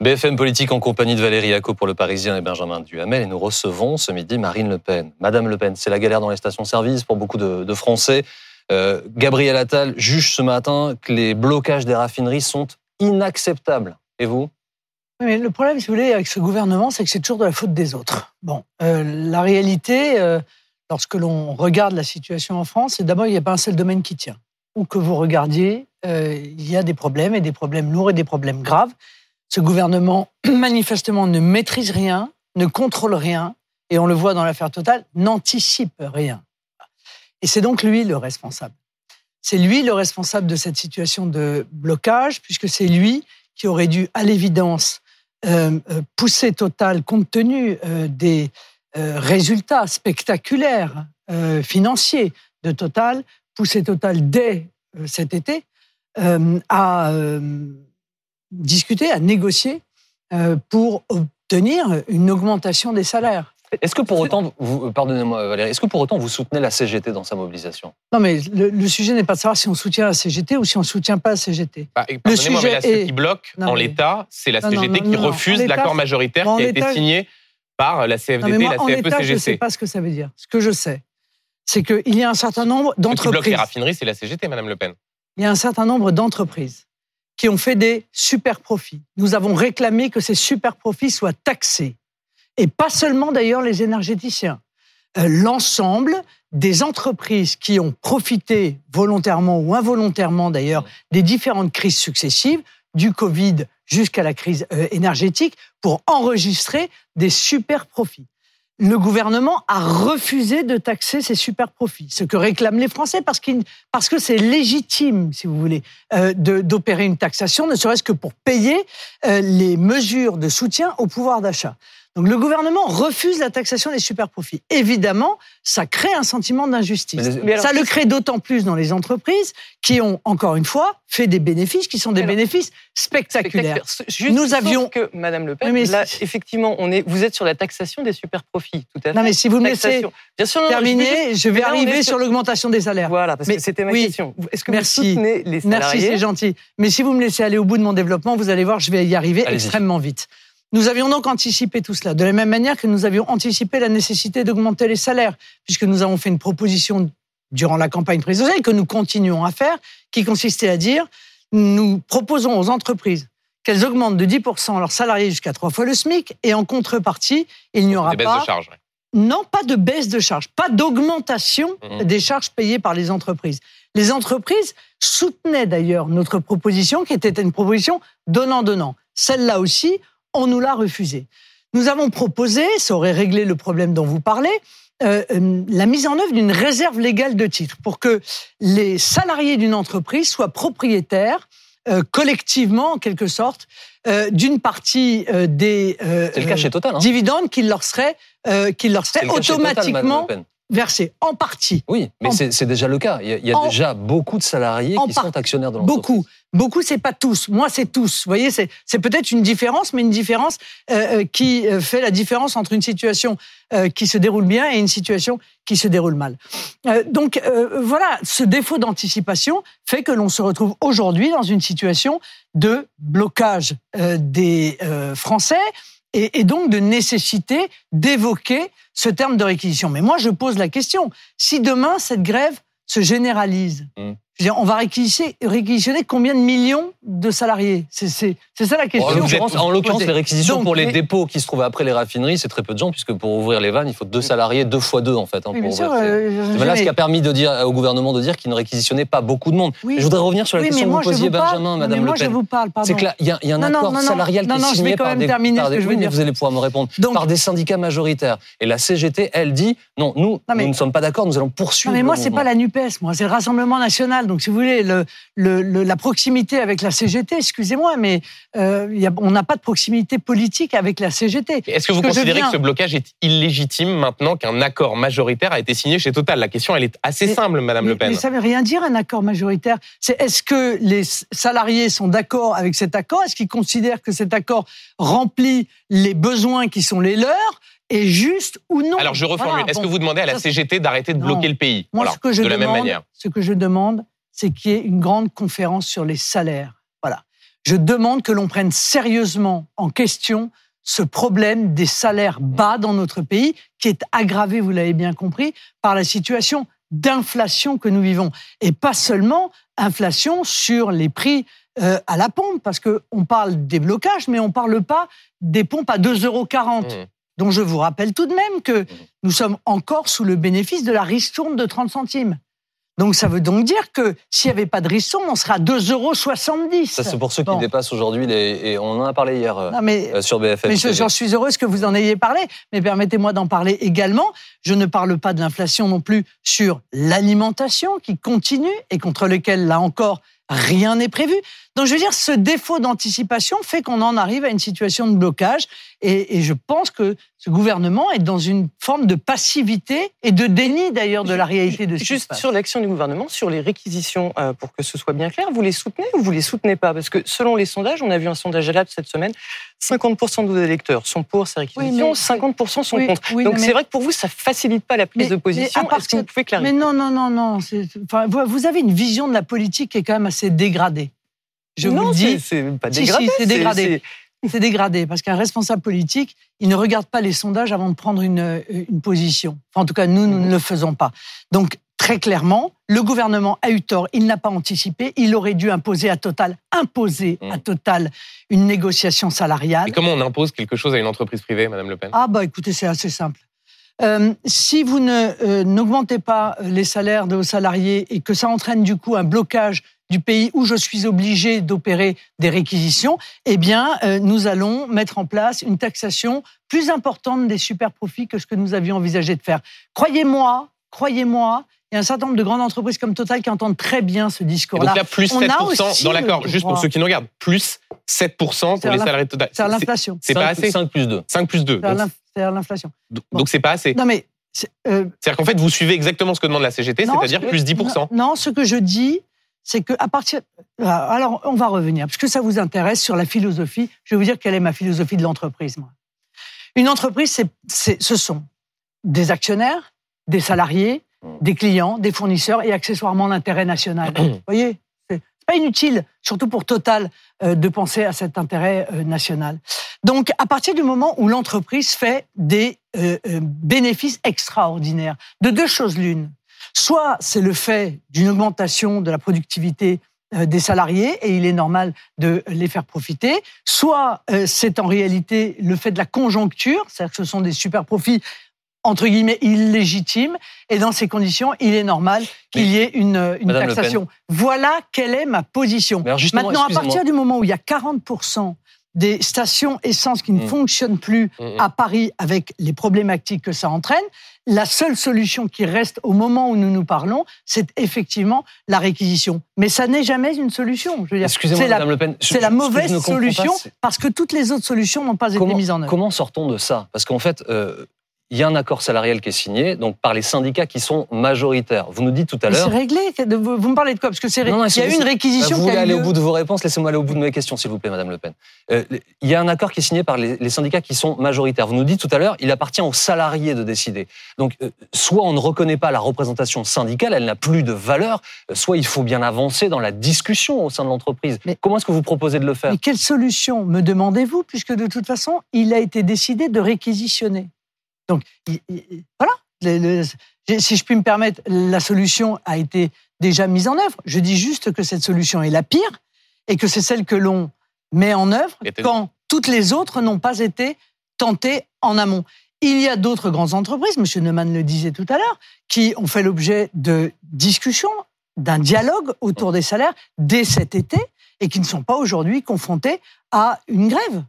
BFM Politique en compagnie de Valérie Acco pour Le Parisien et Benjamin Duhamel. Et nous recevons ce midi Marine Le Pen. Madame Le Pen, c'est la galère dans les stations-service pour beaucoup de, Français. Euh, Gabriel Attal juge ce matin que les blocages des raffineries sont inacceptables. Et vous? Mais le problème, si vous voulez, avec ce gouvernement, c'est que c'est toujours de la faute des autres. Bon, euh, la réalité, euh, lorsque l'on regarde la situation en France, c'est d'abord, il n'y a pas un seul domaine qui tient. Où que vous regardiez, il y a des problèmes, et des problèmes lourds et des problèmes graves. Ce gouvernement, manifestement, ne maîtrise rien, ne contrôle rien, et on le voit dans l'affaire Total, n'anticipe rien. Et c'est donc lui le responsable. C'est lui le responsable de cette situation de blocage, puisque c'est lui qui aurait dû, à l'évidence, euh, euh, pousser Total, compte tenu euh, des résultats spectaculaires financiers de Total, pousser Total dès cet été à discuter, à négocier euh, pour obtenir une augmentation des salaires. Est-ce que pour autant, vous, pardonnez-moi Valérie, est-ce que pour autant vous soutenez la CGT dans sa mobilisation? Non, mais le, sujet n'est pas de savoir si on soutient la CGT ou si on ne soutient pas la CGT. Bah, le sujet mais ce qui bloque en l'état, c'est la CGT qui refuse l'accord majoritaire qui a été signé par la CFDT et la CFE-CGC. Je ne sais pas ce que ça veut dire. Ce que je sais, c'est qu'il y a un certain nombre d'entreprises. Ce qui bloque les raffineries, c'est la CGT, Madame Le Pen. Il y a un certain nombre d'entreprises qui ont fait des super profits. Nous avons réclamé que ces super profits soient taxés. Et pas seulement d'ailleurs les énergéticiens. Euh, l'ensemble des entreprises qui ont profité volontairement ou involontairement d'ailleurs des différentes crises successives, du Covid jusqu'à la crise euh, énergétique, pour enregistrer des super profits le gouvernement a refusé de taxer ces super profits, ce que réclament les Français parce, que c'est légitime, si vous voulez, euh, d'opérer une taxation, ne serait-ce que pour payer euh, les mesures de soutien au pouvoir d'achat. Donc le gouvernement refuse la taxation des super-profits. Évidemment, ça crée un sentiment d'injustice. Ça le crée d'autant plus dans les entreprises qui ont, encore une fois, fait des bénéfices qui sont des bénéfices spectaculaires. Nous avions que Madame Le Pen, là, effectivement, on est, vous êtes sur la taxation des super-profits, tout à fait. Non, mais si vous me laissez terminer, je, vais arriver sur, l'augmentation des salaires. Voilà, parce que c'était ma question. Est-ce que Merci. vous soutenez les salariés Merci, c'est gentil. Mais si vous me laissez aller au bout de mon développement, vous allez voir, je vais y arriver extrêmement vite. Nous avions donc anticipé tout cela, de la même manière que nous avions anticipé la nécessité d'augmenter les salaires, puisque nous avons fait une proposition durant la campagne présidentielle que nous continuons à faire, qui consistait à dire, nous proposons aux entreprises qu'elles augmentent de 10% leurs salariés jusqu'à trois fois le SMIC, et en contrepartie, il n'y aura pas... De charges, Non, pas de baisse de charges, pas d'augmentation mmh. des charges payées par les entreprises. Les entreprises soutenaient d'ailleurs notre proposition, qui était une proposition donnant-donnant. Celle-là aussi, on nous l'a refusé. Nous avons proposé, ça aurait réglé le problème dont vous parlez, euh, euh, la mise en œuvre d'une réserve légale de titres pour que les salariés d'une entreprise soient propriétaires euh, collectivement, en quelque sorte, d'une partie des hein. dividendes qui leur seraient, qui leur seraient automatiquement versé en partie. Oui, mais c'est déjà le cas. Il y a, déjà beaucoup de salariés qui sont actionnaires de l'entreprise. Beaucoup. Beaucoup, c'est pas tous. Moi, c'est tous. Vous voyez, c'est peut-être une différence, mais une différence euh, euh, qui euh, fait la différence entre une situation qui se déroule bien et une situation qui se déroule mal. donc voilà, ce défaut d'anticipation fait que l'on se retrouve aujourd'hui dans une situation de blocage des Français et, donc de nécessité d'évoquer ce terme de réquisition. Mais moi, je pose la question, si demain cette grève se généralise, mmh on va réquisitionner, combien de millions de salariés? C'est ça la question. En l'occurrence, les réquisitions pour les, dépôts qui se trouvent après les raffineries, c'est très peu de gens, puisque pour ouvrir les vannes, il faut deux salariés, deux fois deux en fait. Hein, pour euh, là ce qui a permis de dire, au gouvernement de dire qu'il ne réquisitionnait pas beaucoup de monde. je voudrais revenir sur la question que vous posiez, Benjamin, Madame Le Pen. C'est qu'il y, a un accord salarial qui est signé par des... Vous allez pouvoir me répondre. Par des syndicats majoritaires. Et la CGT, elle dit, non, nous, nous ne sommes pas d'accord, nous allons poursuivre. Mais moi, c'est pas la NUPES, moi, c'est le Rassemblement National. Donc, si vous voulez, le, la proximité avec la CGT, excusez-moi, mais euh, on n'a pas de proximité politique avec la CGT. Est-ce que vous considérez que ce blocage est illégitime maintenant qu'un accord majoritaire a été signé chez Total? La question, elle est assez simple, Madame Le Pen. Mais ça ne veut rien dire, un accord majoritaire. C'est est-ce que les salariés sont d'accord avec cet accord? Est-ce qu'ils considèrent que cet accord remplit les besoins qui sont les leurs est juste ou non? Alors je reformule. Est-ce que vous demandez à la CGT d'arrêter de bloquer le pays? Moi, ce que je de la même manière. Ce que je demande, c'est qu'il y ait une grande conférence sur les salaires. Voilà. Je demande que l'on prenne sérieusement en question ce problème des salaires bas dans notre pays, qui est aggravé, vous l'avez bien compris, par la situation d'inflation que nous vivons. Et pas seulement inflation sur les prix euh, à la pompe, parce qu'on parle des blocages, mais on ne parle pas des pompes à 2,40 euros. Mmh. Donc je vous rappelle tout de même que mmh. nous sommes encore sous le bénéfice de la ristourne de 30 centimes. Donc ça veut donc dire que s'il n'y avait pas de risson, on sera à 2,70 euros. Ça, c'est pour ceux qui dépassent aujourd'hui, les... et on en a parlé hier euh, euh, sur BFM. Mais j'en suis heureuse que vous en ayez parlé, mais permettez-moi d'en parler également. Je ne parle pas de l'inflation non plus sur l'alimentation qui continue et contre lequel, là encore, rien n'est prévu. Donc je veux dire, ce défaut d'anticipation fait qu'on en arrive à une situation de blocage. Et, je pense que ce gouvernement est dans une forme de passivité et de déni d'ailleurs de la réalité de ce Juste sur l'action du gouvernement, sur les réquisitions, euh, pour que ce soit bien clair, vous les soutenez ou vous les soutenez pas? Parce que selon les sondages, on a vu un sondage à cette semaine, 50% de vos électeurs sont pour ces réquisitions, 50% sont contre. Donc c'est vrai que pour vous, ça facilite pas la prise de position. Est-ce que vous pouvez clarifier Mais non, non, non, non. Enfin, vous avez une vision de la politique qui est quand même assez dégradée. Je vous dis. C'est pas dégradé. c'est dégradé. C'est dégradé parce qu'un responsable politique, il ne regarde pas les sondages avant de prendre une, une position. en tout cas, nous, nous ne le faisons pas. Donc, très clairement, le gouvernement a eu tort. Il n'a pas anticipé. Il aurait dû imposer à Total, imposer à mmh. Total une négociation salariale. Et comment on impose quelque chose à une entreprise privée, Madame Le Pen? Ah bah écoutez, c'est assez simple. Euh, si vous ne euh, n'augmentez pas les salaires de vos salariés et que ça entraîne du coup un blocage du pays où je suis obligé d'opérer des réquisitions, eh bien, euh, nous allons mettre en place une taxation plus importante des super profits que ce que nous avions envisagé de faire. Croyez-moi, croyez-moi, il y a un certain nombre de grandes entreprises comme Total qui entendent très bien ce discours-là. Donc là, plus 7% dans l'accord, juste pour ceux qui nous regardent, plus 7% pour les salariés de Total. C'est l'inflation. C'est pas assez 5 plus 2. 5 plus 2. C'est l'inflation. Donc c'est pas assez. Non mais... Euh, C'est-à-dire qu'en fait, vous suivez exactement ce que demande la CGT, c'est-à-dire plus 10%. non, ce que je dis, c'est que à partir. Euh, alors, on va revenir, parce que ça vous intéresse sur la philosophie. Je vais vous dire quelle est ma philosophie de l'entreprise. Moi. Une entreprise, c'est, ce sont des actionnaires, des salariés, des clients, des fournisseurs et accessoirement l'intérêt national. Vous voyez, c'est pas inutile, surtout pour Total, euh, de penser à cet intérêt euh, national. Donc, à partir du moment où l'entreprise fait des bénéfices extraordinaires, de deux choses l'une, Soit c'est le fait d'une augmentation de la productivité euh, des salariés et il est normal de les faire profiter, soit euh, c'est en réalité le fait de la conjoncture, c'est-à-dire que ce sont des super profits entre guillemets illégitimes et dans ces conditions, il est normal qu'il y ait une, une taxation. Voilà quelle est ma position. Maintenant, à partir du moment où il y a 40% des stations essence qui ne mm. fonctionnent plus mm, mm. à Paris avec les problématiques que ça entraîne, la seule solution qui reste au moment où nous nous parlons, c'est effectivement la réquisition. Mais ça n'est jamais une solution. Excusez-moi, Madame Le Pen. C'est la mauvaise solution parce que toutes les autres solutions n'ont pas été mises en œuvre. Comment sortons de ça? Parce qu'en fait, euh, il y a un accord salarial qui est signé, donc par les syndicats qui sont majoritaires. Vous nous dites tout à l'heure. C'est réglé. Vous me parlez de quoi? Parce que c'est. Il y a eu une réquisition. Vous voulez aller au bout de vos réponses Laissez-moi aller au bout de mes questions, s'il vous plaît, Madame Le Pen. Euh, il y a un accord qui est signé par les, syndicats qui sont majoritaires. Vous nous dites tout à l'heure, il appartient aux salariés de décider. Donc, euh, soit on ne reconnaît pas la représentation syndicale, elle n'a plus de valeur, euh, soit il faut bien avancer dans la discussion au sein de l'entreprise. Mais comment est-ce que vous proposez de le faire? Mais quelle solution? Me demandez-vous, puisque de toute façon, il a été décidé de réquisitionner. Donc, voilà. si je puis me permettre, la solution a été déjà mise en œuvre. Je dis juste que cette solution est la pire et que c'est celle que l'on met en œuvre quand toutes les autres n'ont pas été tentées en amont. Il y a d'autres grandes entreprises, M. Neumann le disait tout à l'heure, qui ont fait l'objet de discussions, d'un dialogue autour des salaires dès cet été et qui ne sont pas aujourd'hui confrontées à une grève.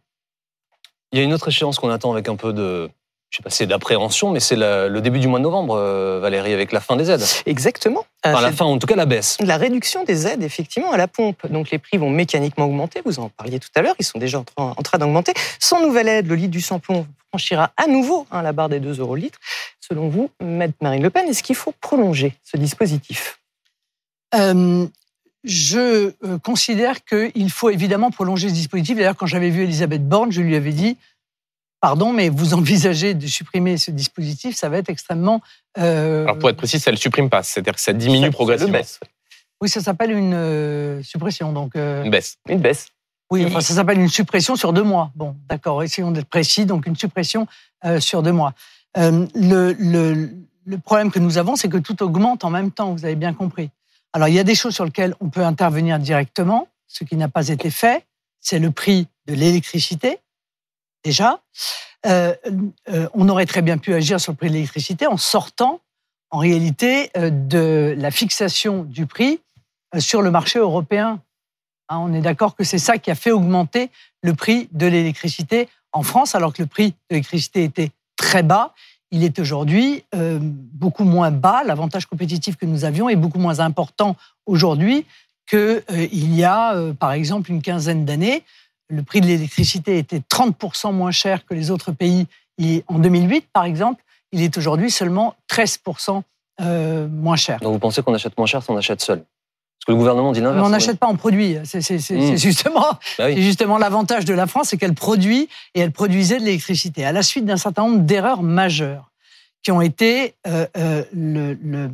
Il y a une autre échéance qu'on attend avec un peu de, je sais pas si c'est d'appréhension, mais c'est le début du mois de novembre, euh, Valérie, avec la fin des aides. Exactement. Enfin, la fin, en tout cas, la baisse. La réduction des aides, effectivement, à la pompe. Donc, les prix vont mécaniquement augmenter. Vous en parliez tout à l'heure. Ils sont déjà en train, d'augmenter. Sans nouvelle aide, le litre du sans-plomb franchira à nouveau hein, la barre des 2 euros le litre. Selon vous, Maître Marine Le Pen, est-ce qu'il faut prolonger ce dispositif? Euh, Je euh, considère qu'il faut évidemment prolonger ce dispositif. D'ailleurs, quand j'avais vu Elisabeth Borne, je lui avais dit pardon, mais vous envisagez de supprimer ce dispositif, ça va être extrêmement. Euh, Alors pour être précis, ça ne le supprime pas, c'est-à-dire que ça diminue progressivement. Oui, ça s'appelle une euh, suppression. Donc, euh, Une baisse. Une baisse. Oui, enfin, ça s'appelle une suppression sur deux mois. Bon, d'accord, essayons d'être précis. Donc, une suppression euh, sur deux mois. Euh, le, le, le, problème que nous avons, c'est que tout augmente en même temps, vous avez bien compris. Alors, il y a des choses sur lesquelles on peut intervenir directement, ce qui n'a pas été fait. C'est le prix de l'électricité, déjà. Euh, euh, on aurait très bien pu agir sur le prix de l'électricité en sortant, en réalité, euh, de la fixation du prix sur le marché européen. Hein, on est d'accord que c'est ça qui a fait augmenter le prix de l'électricité en France, alors que le prix de l'électricité était très bas. Il est aujourd'hui beaucoup moins bas. L'avantage compétitif que nous avions est beaucoup moins important aujourd'hui qu'il y a, par exemple, une quinzaine d'années. Le prix de l'électricité était 30% moins cher que les autres pays en 2008, par exemple. Il est aujourd'hui seulement 13% moins cher. Donc vous pensez qu'on achète moins cher si on achète seul? Parce que le gouvernement dit l'inverse. on n'achète pas en produit. C'est hmm. justement, bah justement l'avantage de la France, c'est qu'elle produit et elle produisait de l'électricité. À la suite d'un certain nombre d'erreurs majeures qui ont été euh, euh, le,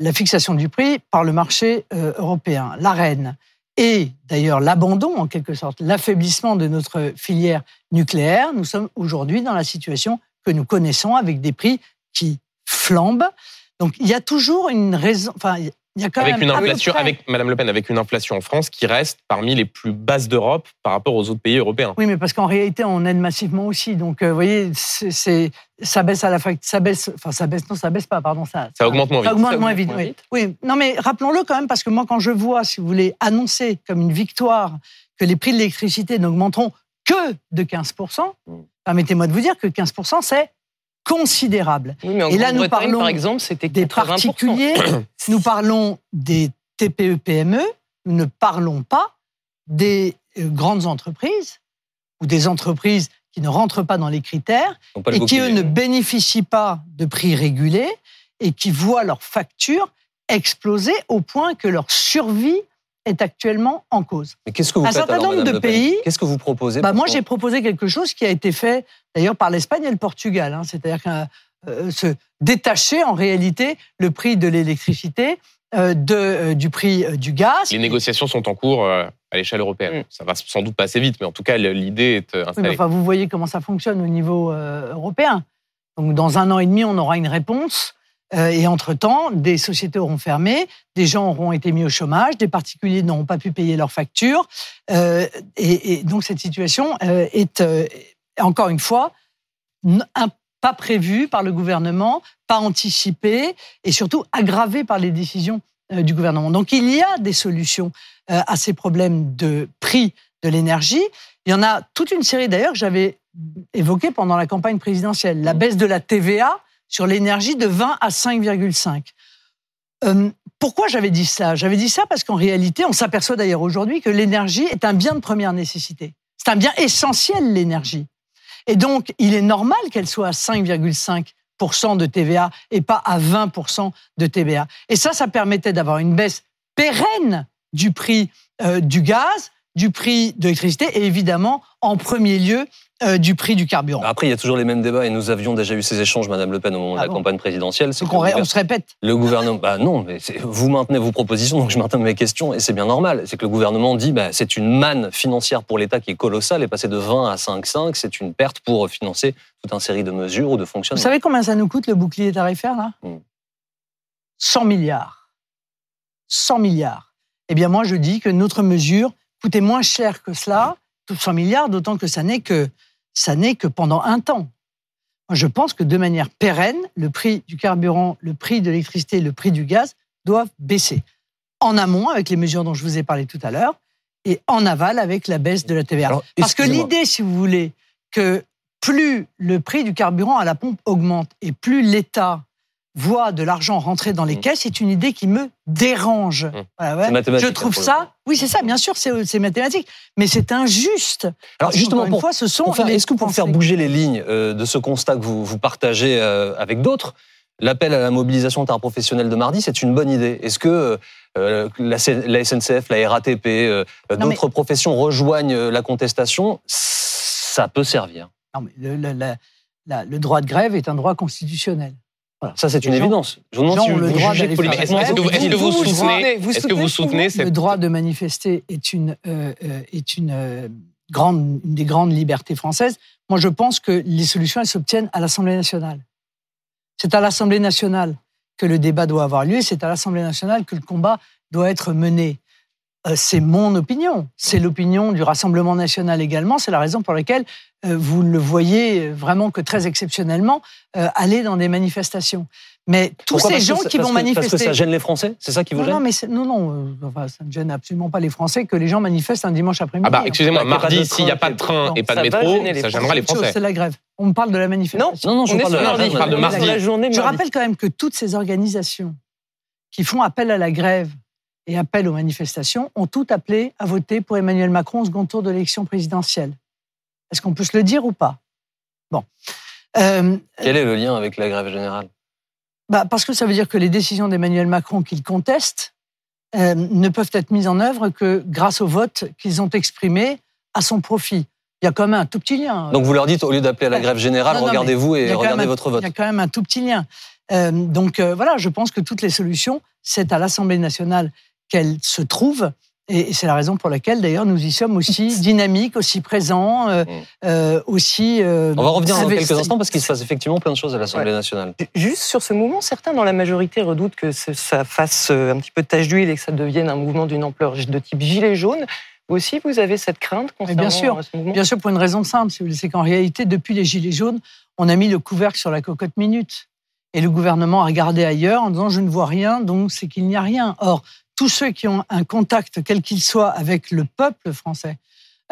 la fixation du prix par le marché euh, européen, l'arène, et d'ailleurs l'abandon, en quelque sorte, l'affaiblissement de notre filière nucléaire, nous sommes aujourd'hui dans la situation que nous connaissons avec des prix qui flambent. Donc il y a toujours une raison, avec une inflation, avec Madame Le Pen, avec une inflation en France qui reste parmi les plus basses d'Europe par rapport aux autres pays européens. Oui, mais parce qu'en réalité, on aide massivement aussi. Donc, euh, vous voyez, c'est ça baisse à la ça baisse, enfin ça baisse, non, ça baisse pas, pardon, ça. Ça, augmente moins vite. Ça augmente moins, vite, oui. oui. Non, mais rappelons-le quand même parce que moi, quand je vois, si vous voulez, annoncer comme une victoire que les prix de l'électricité n'augmenteront que de 15 mm. permettez-moi de vous dire que 15% c'est considérable. et là, nous parlons par exemple, c'était des particuliers, nous parlons des TPE-PME, nous ne parlons pas des euh, grandes entreprises ou des entreprises qui ne rentrent pas dans les critères et qui, eux, ne bénéficient pas de prix régulés et qui voient leurs factures exploser au point que leur survie est actuellement en cause. Mais qu'est-ce que vous Un certain nombre de pays. Qu'est-ce que vous proposez bah Moi, j'ai proposé quelque chose qui a été fait d'ailleurs par l'Espagne et le Portugal. Hein. C'est-à-dire euh, se détacher en réalité le prix de l'électricité euh, de, euh, du prix euh, du gaz. Les négociations sont en cours à l'échelle européenne. Mm. Ça va sans doute pas assez vite, mais en tout cas, l'idée est installée. enfin, vous voyez comment ça fonctionne au niveau européen. Donc, dans un an et demi, on aura une réponse. Et entre-temps, des sociétés auront fermé, des gens auront été mis au chômage, des particuliers n'auront pas pu payer leurs factures. et, donc cette situation est, encore une fois, pas prévue par le gouvernement, pas anticipée et surtout aggravée par les décisions euh, du gouvernement. Donc il y a des solutions euh, à ces problèmes de prix de l'énergie. Il y en a toute une série d'ailleurs que j'avais évoquées pendant la campagne présidentielle. La baisse de la TVA sur l'énergie de 20 à 5,5. Euh, pourquoi j'avais dit ça? J'avais dit ça parce qu'en réalité, on s'aperçoit d'ailleurs aujourd'hui que l'énergie est un bien de première nécessité. C'est un bien essentiel, l'énergie. Et donc, il est normal qu'elle soit à 5,5% de TVA et pas à 20 de TVA. Et ça, ça permettait d'avoir une baisse pérenne du prix euh, du gaz, du prix de l'électricité et évidemment, en premier lieu, euh, du prix du carburant. Après, il y a toujours les mêmes débats et nous avions déjà eu ces échanges, Madame Le Pen, au moment de la ah campagne présidentielle. Donc on, se répète. Le gouvernement, bah non, mais vous maintenez vos propositions, donc je maintiens mes questions et c'est bien normal. C'est que le gouvernement dit, bah, c'est une manne financière pour l'État qui est colossale et passer de 20 à 5,5, c'est une perte pour financer toute une série de mesures ou de fonctionnements. Vous savez combien ça nous coûte le bouclier tarifaire là? 100 hmm. milliards. 100 milliards. Eh bien, moi, je dis que notre mesure coûtait moins cher que cela, 100 milliards, d'autant que ça n'est que ça n'est que pendant un temps. je pense que de manière pérenne, le prix du carburant, le prix de l'électricité, le prix du gaz doivent baisser. En amont, avec les mesures dont je vous ai parlé tout à l'heure, et en aval, avec la baisse de la TVA. Parce que l'idée, si vous voulez, que plus le prix du carburant à la pompe augmente et plus l'État voit de l'argent rentrer dans les mmh. caisses, c'est une idée qui me dérange. Mmh. Je trouve hein, ça, oui, c'est ça, bien sûr, c'est mathématique, mais c'est injuste. Alors justement, une fois, ce sont. Est-ce que pour faire bouger les lignes euh, de ce constat que vous, vous partagez euh, avec d'autres, l'appel à la mobilisation interprofessionnelle de mardi, c'est une bonne idée Est-ce que euh, la, SNCF, la RATP, d'autres professions rejoignent la contestation? Ça peut servir. Non, mais le droit de grève est un droit constitutionnel. Ça, c'est une évidence. Je vous demande si vous jugez politiquement. Est-ce que, vous soutenez, est-ce que vous soutenez cette... Le droit de manifester est une, euh, euh, est une, euh, grande, une des grandes libertés françaises. Moi, je pense que les solutions, elles s'obtiennent à l'Assemblée nationale. C'est à l'Assemblée nationale que le débat doit avoir lieu, c'est à l'Assemblée nationale que le combat doit être mené. Euh, c'est mon opinion, c'est l'opinion du Rassemblement national également, c'est la raison pour laquelle euh, vous le voyez vraiment que très exceptionnellement euh, aller dans des manifestations. Mais tous ces gens qui vont manifester. Parce que ça gêne les Français C'est ça qui vous gêne Non, mais non, non, ça ne gêne absolument pas les Français que les gens manifestent un dimanche après-midi. Ah bah, excusez-moi, mardi, s'il n'y a pas de train et pas de métro, ça gênera les Français. C'est la grève. On me parle de la manifestation. Non, non, je parle de la grève. parle de mardi. Je rappelle quand même que toutes ces organisations qui font appel à la grève et appel aux manifestations ont tout appelé à voter pour Emmanuel Macron au second tour de l'élection présidentielle. Est-ce qu'on peut se le dire ou pas? Bon. Euh, Quel est le lien avec la grève générale? Bah Parce que ça veut dire que les décisions d'Emmanuel Macron qu'il conteste euh, ne peuvent être mises en œuvre que grâce au vote qu'ils ont exprimé à son profit. Il y a quand même un tout petit lien. Donc vous leur dites, au lieu d'appeler à la grève générale, regardez-vous et regardez votre vote. Il y a quand même un tout petit lien. Euh, donc voilà, je pense que toutes les solutions, c'est à l'Assemblée nationale qu'elle se trouve. Et c'est la raison pour laquelle, d'ailleurs, nous y sommes aussi dynamiques, aussi présents, euh, mm. euh, aussi. Euh, On va revenir dans quelques instants parce qu'il se passe effectivement plein de choses à l'Assemblée nationale. Juste sur ce mouvement, certains dans la majorité redoutent que ça fasse un petit peu de tache d'huile et que ça devienne un mouvement d'une ampleur de type gilet jaune. Vous aussi, vous avez cette crainte concernant bien sûr, ce mouvement? Bien sûr, pour une raison simple, c'est qu'en réalité, depuis les gilets jaunes, on a mis le couvercle sur la cocotte minute. Et le gouvernement a regardé ailleurs en disant je ne vois rien, donc c'est qu'il n'y a rien. Or, tous ceux qui ont un contact, quel qu'il soit, avec le peuple français,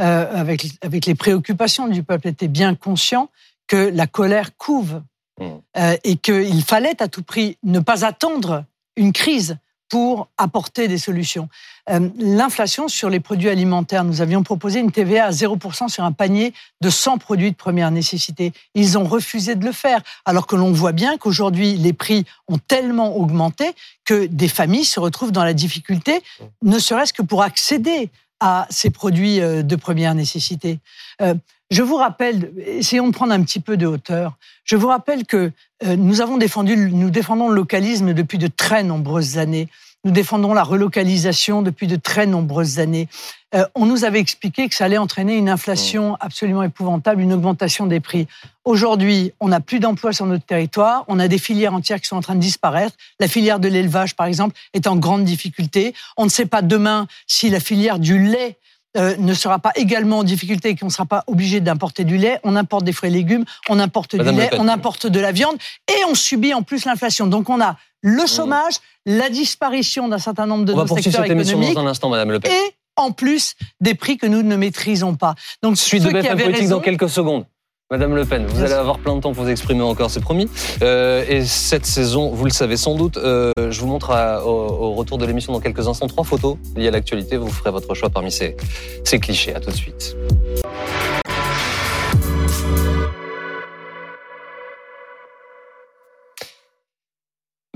euh, avec, avec les préoccupations du peuple, étaient bien conscients que la colère couve mmh. euh, et qu'il fallait à tout prix ne pas attendre une crise pour apporter des solutions. Euh, l'inflation sur les produits alimentaires, nous avions proposé une TVA à 0% sur un panier de 100 produits de première nécessité. Ils ont refusé de le faire, alors que l'on voit bien qu'aujourd'hui, les prix ont tellement augmenté que des familles se retrouvent dans la difficulté, ne serait-ce que pour accéder à ces produits euh, de première nécessité. Euh, je vous rappelle, essayons de prendre un petit peu de hauteur. Je vous rappelle que nous avons défendu, nous défendons le localisme depuis de très nombreuses années. Nous défendons la relocalisation depuis de très nombreuses années. Euh, on nous avait expliqué que ça allait entraîner une inflation absolument épouvantable, une augmentation des prix. Aujourd'hui, on n'a plus d'emplois sur notre territoire, on a des filières entières qui sont en train de disparaître. La filière de l'élevage, par exemple, est en grande difficulté. On ne sait pas demain si la filière du lait euh, ne sera pas également en difficulté et qu'on ne sera pas obligé d'importer du lait. On importe des fruits et légumes, on importe du lait, on importe de la viande et on subit en plus l'inflation. Donc on a le mmh. chômage, la disparition d'un certain nombre de nos secteurs économiques. Dans un instant, Madame Le Pen. Et en plus des prix que nous ne maîtrisons pas. Donc suite de BFM politique dans quelques secondes. Madame Le Pen, vous allez avoir plein de temps pour vous exprimer encore, c'est promis. Euh, et cette saison, vous le savez sans doute, euh, je vous montre au, retour de l'émission dans quelques instants trois photos liées à l'actualité. Vous ferez votre choix parmi ces, ces clichés. À tout de suite.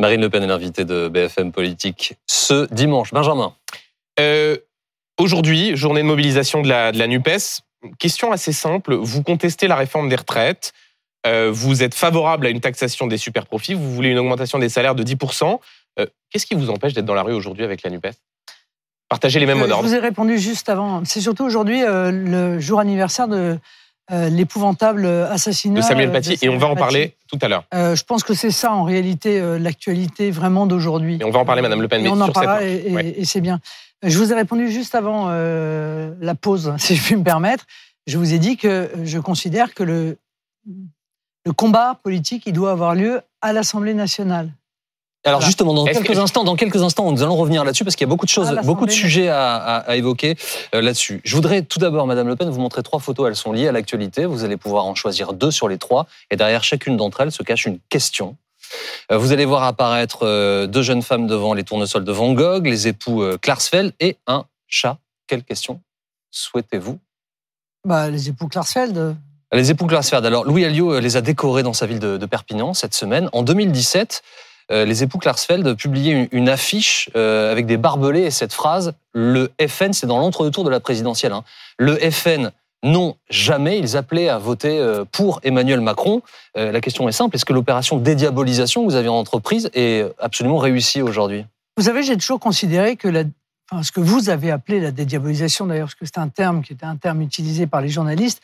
Marine Le Pen est l'invitée de BFM Politique ce dimanche. Benjamin. Euh, aujourd'hui, journée de mobilisation de la, de la NUPES. Question assez simple. Vous contestez la réforme des retraites. Euh, vous êtes favorable à une taxation des superprofits. Vous voulez une augmentation des salaires de 10%. Euh, qu'est-ce qui vous empêche d'être dans la rue aujourd'hui avec la NUPES? Partagez les mêmes mots d'ordre. Je vous ai répondu juste avant. C'est surtout aujourd'hui le jour anniversaire de euh, l'épouvantable assassinat de Samuel Paty. et on va en parler tout à l'heure. Euh, je pense que c'est ça, en réalité, euh, l'actualité vraiment d'aujourd'hui. Et on va en parler, Madame Le Pen. Mais on en parlera et, c'est bien. Je vous ai répondu juste avant la pause, si je puis me permettre. Je vous ai dit que je considère que le, le combat politique, il doit avoir lieu à l'Assemblée nationale. Alors justement, dans quelques instants, dans quelques instants, nous allons revenir là-dessus parce qu'il y a beaucoup de choses, ah, beaucoup de sujets à, évoquer euh, là-dessus. Je voudrais tout d'abord, Madame Le Pen, vous montrer trois photos. Elles sont liées à l'actualité. Vous allez pouvoir en choisir deux sur les trois, et derrière chacune d'entre elles se cache une question. Euh, vous allez voir apparaître euh, deux jeunes femmes devant les tournesols de Van Gogh, les époux Klarsfeld et un chat. Quelle question souhaitez-vous? Bah, Les époux Klarsfeld. Les époux Klarsfeld. Alors, Louis Alliot les a décorés dans sa ville de, de Perpignan cette semaine. En 2017, euh, les époux Klarsfeld publiaient une, affiche euh, avec des barbelés et cette phrase Le FN, c'est dans l'entre-deux-tours de la présidentielle. Hein. Le FN Non, jamais. Ils appelaient à voter euh, pour Emmanuel Macron. La question est simple. Est-ce que l'opération dédiabolisation que vous avez entreprise est absolument réussie aujourd'hui? Vous savez, j'ai toujours considéré que ce que vous avez appelé la dédiabolisation, d'ailleurs, parce que c'est un terme qui était un terme utilisé par les journalistes,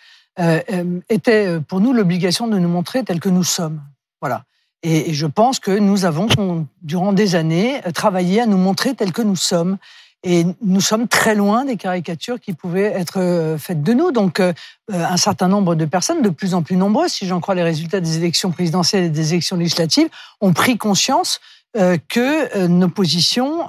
était pour nous l'obligation de nous montrer tels que nous sommes. Voilà. Et, je pense que nous avons, durant des années, travaillé à nous montrer tels que nous sommes. Et nous sommes très loin des caricatures qui pouvaient être euh, faites de nous. Donc, euh, euh, un certain nombre de personnes, de plus en plus nombreuses, si j'en crois les résultats des élections présidentielles et des élections législatives, ont pris conscience que nos positions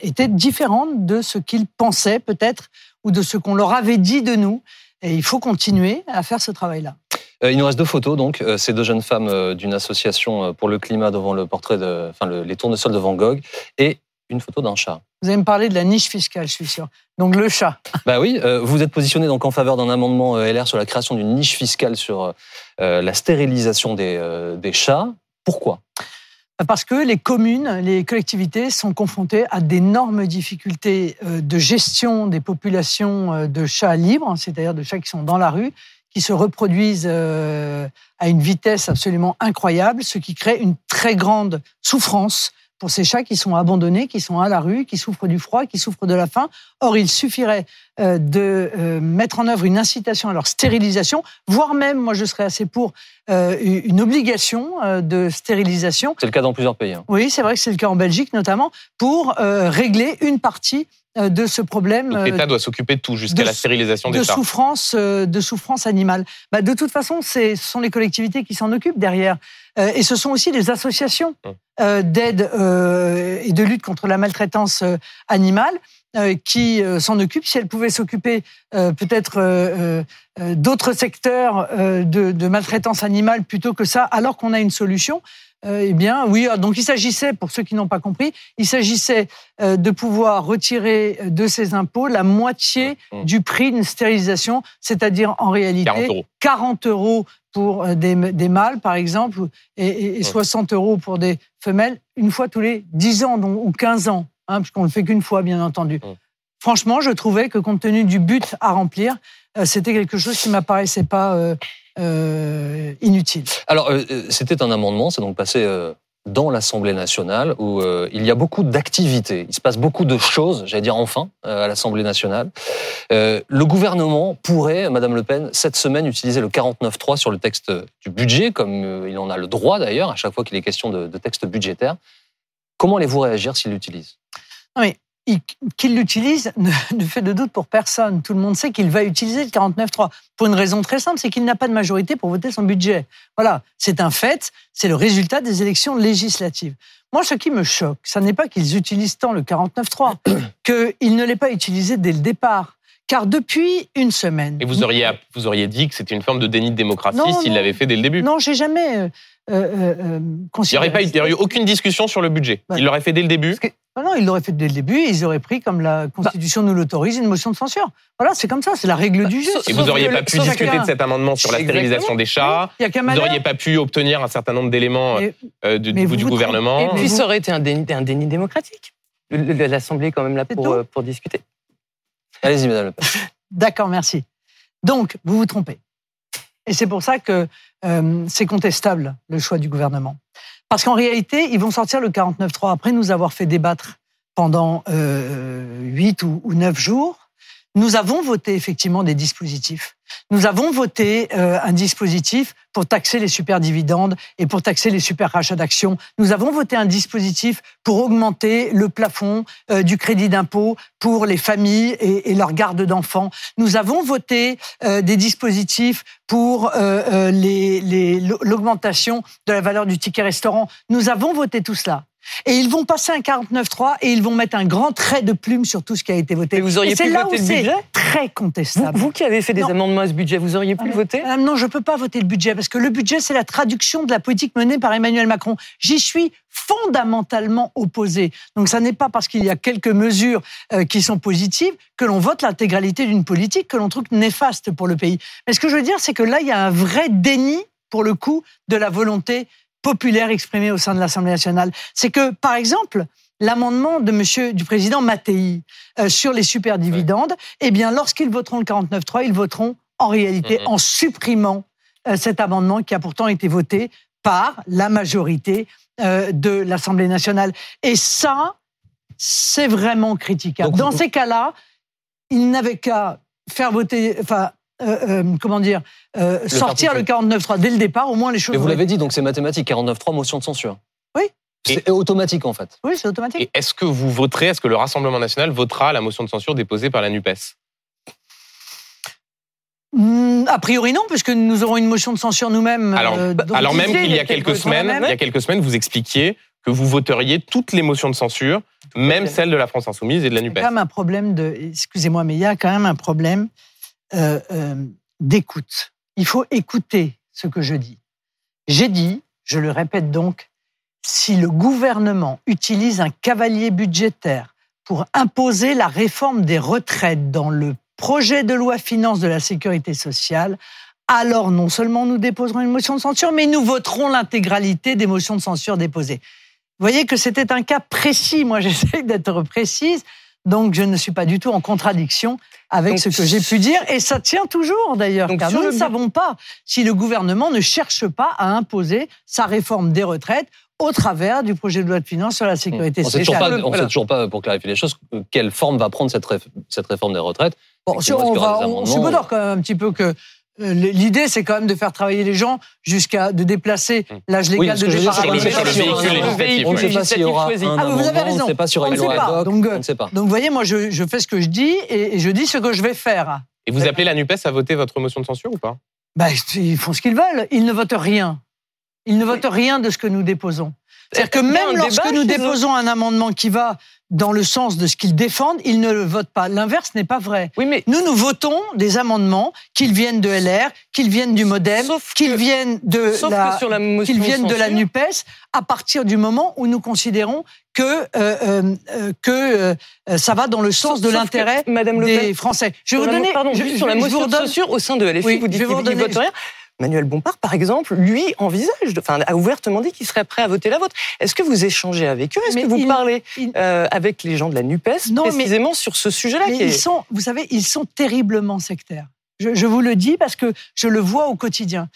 étaient différentes de ce qu'ils pensaient peut-être ou de ce qu'on leur avait dit de nous. Et il faut continuer à faire ce travail-là. Il nous reste deux photos, donc ces deux jeunes femmes d'une association pour le climat devant le portrait de, enfin, les tournesols de Van Gogh, et une photo d'un chat. Vous allez me parler de la niche fiscale, je suis sûr. Donc le chat. Bah oui, euh, vous êtes positionné donc en faveur d'un amendement euh, LR sur la création d'une niche fiscale sur euh, la stérilisation des, des chats. Pourquoi? Parce que les communes, les collectivités sont confrontées à d'énormes difficultés de gestion des populations de chats libres, c'est-à-dire de chats qui sont dans la rue, qui se reproduisent à une vitesse absolument incroyable, ce qui crée une très grande souffrance pour ces chats qui sont abandonnés, qui sont à la rue, qui souffrent du froid, qui souffrent de la faim. Or, il suffirait euh, de euh, mettre en œuvre une incitation à leur stérilisation, voire même, moi je serais assez pour, euh, une obligation de stérilisation. C'est le cas dans plusieurs pays. Hein. Oui, c'est vrai que c'est le cas en Belgique notamment, pour régler une partie de ce problème. l'État doit s'occuper de tout jusqu'à la stérilisation des de Souffrance, de souffrance animale. Bah, de toute façon, ce sont les collectivités qui s'en occupent derrière. et ce sont aussi les associations hum. d'aide et de lutte contre la maltraitance animale. Euh, qui euh, s'en occupe. Si elle pouvait s'occuper euh, peut-être d'autres secteurs de, maltraitance animale plutôt que ça, alors qu'on a une solution, eh bien, oui. Donc, il s'agissait, pour ceux qui n'ont pas compris, il s'agissait de pouvoir retirer de ces impôts la moitié mmh, mmh. du prix d'une stérilisation, c'est-à-dire en réalité 40 euros, pour des, mâles, par exemple, et, 60 euros pour des femelles, une fois tous les 10 ans ou 15 ans hein, puisqu'on ne le fait qu'une fois, bien entendu. Mmh. Franchement, je trouvais que compte tenu du but à remplir, euh, c'était quelque chose qui m'apparaissait pas euh, euh, inutile. Alors, c'était un amendement, c'est donc passé dans l'Assemblée nationale où il y a beaucoup d'activités. Il se passe beaucoup de choses, j'allais dire enfin, à l'Assemblée nationale. le gouvernement pourrait, Madame Le Pen, cette semaine utiliser le 49.3 sur le texte du budget, comme il en a le droit d'ailleurs, à chaque fois qu'il est question de, de texte budgétaire. Comment allez-vous réagir s'il l'utilise? Non mais qu'il l'utilise ne, fait de doute pour personne. Tout le monde sait qu'il va utiliser le 49.3 pour une raison très simple, c'est qu'il n'a pas de majorité pour voter son budget. Voilà, c'est un fait, c'est le résultat des élections législatives. Moi, ce qui me choque, ce n'est pas qu'ils utilisent tant le 49.3, qu'ils ne l'aient pas utilisé dès le départ. Car depuis une semaine. Et vous auriez, vous auriez dit que c'était une forme de déni de démocratie s'il l'avait fait dès le début Non, j'ai jamais. Euh, euh, euh il n'y aurait, pas eu aucune discussion sur le budget. il l'aurait fait dès le début non, ils l'auraient fait dès le début. Ils auraient pris, comme la Constitution nous l'autorise, une motion de censure. Voilà, c'est comme ça, c'est la règle du jeu. Et vous n'auriez pas pu discuter de cet amendement sur la stérilisation des chats. Vous n'auriez pas pu obtenir un certain nombre d'éléments euh, du, du gouvernement. Et puis ça aurait été un déni, un déni démocratique. L'Assemblée est quand même là pour, euh, pour discuter. Allez-y, Madame Le D'accord, merci. Donc, vous vous trompez. Et c'est pour ça que euh, c'est contestable le choix du gouvernement. Parce qu'en réalité, ils vont sortir le 49.3 après nous avoir fait débattre pendant euh, 8 ou, ou 9 jours. Nous avons voté effectivement des dispositifs. Nous avons voté euh, un dispositif pour taxer les super dividendes et pour taxer les super rachats d'actions. Nous avons voté un dispositif pour augmenter le plafond euh, du crédit d'impôt pour les familles et, et leur garde d'enfants. Nous avons voté euh, des dispositifs pour l'augmentation de la valeur du ticket restaurant. Nous avons voté tout cela. Et ils vont passer un 49-3 et ils vont mettre un grand trait de plume sur tout ce qui a été voté. vous auriez pu voter le budget? Très contestable. Vous, qui avez fait des amendements à ce budget, vous auriez pu le voter? Non, je ne peux pas voter le budget parce que le budget, c'est la traduction de la politique menée par Emmanuel Macron. J'y suis fondamentalement opposé. Donc, ça n'est pas parce qu'il y a quelques mesures euh, qui sont positives que l'on vote l'intégralité d'une politique que l'on trouve néfaste pour le pays. Mais ce que je veux dire, c'est que là, il y a un vrai déni pour le coup, de la volonté populaire exprimée au sein de l'Assemblée nationale. C'est que, par exemple, l'amendement de monsieur, du président Mattei euh, sur les superdividendes, eh bien, lorsqu'ils voteront le 49.3, ils voteront en réalité en supprimant euh, cet amendement qui a pourtant été voté par la majorité euh, de l'Assemblée nationale. Et ça, c'est vraiment critiquable. Dans ces cas-là, ils n'avaient qu'à faire voter, enfin, comment dire, sortir le 49.3 dès le départ, au moins les choses. Mais vous l'avez dit, donc c'est mathématique, 49.3, motion de censure. Oui. C'est automatique en fait. Oui, c'est automatique. Et est-ce que vous voterez, est-ce que le Rassemblement national votera la motion de censure déposée par la NUPES? A priori non, puisque nous aurons une motion de censure nous-mêmes. Alors, euh, alors même qu'il y a quelques semaines, il y a quelques semaines, vous expliquiez que vous voteriez toutes les motions de censure, même celles de la France insoumise et de la Nupes. Il y a quand même un problème de, excusez-moi, mais il y a quand même un problème euh, euh, d'écoute. Il faut écouter ce que je dis. J'ai dit, je le répète donc, si le gouvernement utilise un cavalier budgétaire pour imposer la réforme des retraites dans le projet de loi finance de la sécurité sociale, alors non seulement nous déposerons une motion de censure, mais nous voterons l'intégralité des motions de censure déposées. Vous voyez que c'était un cas précis. Moi, j'essaie d'être précise. Donc, je ne suis pas du tout en contradiction avec ce que j'ai pu dire. Et ça tient toujours, d'ailleurs, car nous ne savons pas si le gouvernement ne cherche pas à imposer sa réforme des retraites au travers du projet de loi de finances sur la sécurité sociale. On ne sait toujours pas, pour clarifier les choses, quelle forme va prendre cette, réforme des retraites. Bon, si on, va, on, quand même un petit peu que euh, L'idée, c'est quand même de faire travailler les gens jusqu'à de déplacer hmm. l'âge légal de départ On ne sait pas s'il y aura un ah, vous avez raison. On ne sait pas sur une loi donc, on ne sait pas. Donc, vous voyez, moi, je, je, fais ce que je dis et je dis ce que je vais faire. Et vous appelez la NUPES à voter votre motion de censure ou pas? Ben, Ils font ce qu'ils veulent. Ils ne votent rien. Ils ne votent rien de ce que nous déposons. C'est-à-dire que même lorsque nous déposons un amendement qui va dans le sens de ce qu'ils défendent, ils ne le votent pas. L'inverse n'est pas vrai. Oui, mais nous, nous votons des amendements, qu'ils viennent de LR, qu'ils viennent du MoDem, qu'ils viennent de la, qu'ils viennent de la Nupes, à partir du moment où nous considérons que euh, euh, euh que euh, ça va dans le sens de l'intérêt des Français. Je vais vous donner, pardon, je, sur la motion de censure au sein de LFI, vous dites qu'il ne vote rien. Manuel Bompard, par exemple, lui envisage, enfin, a ouvertement dit qu'il serait prêt à voter la vôtre. Est-ce que vous échangez avec eux? Est-ce que vous parlez euh, avec les gens de la Nupes précisément sur ce sujet-là Ils sont, vous savez, ils sont terriblement sectaires. Je, je, vous le dis parce que je le vois au quotidien.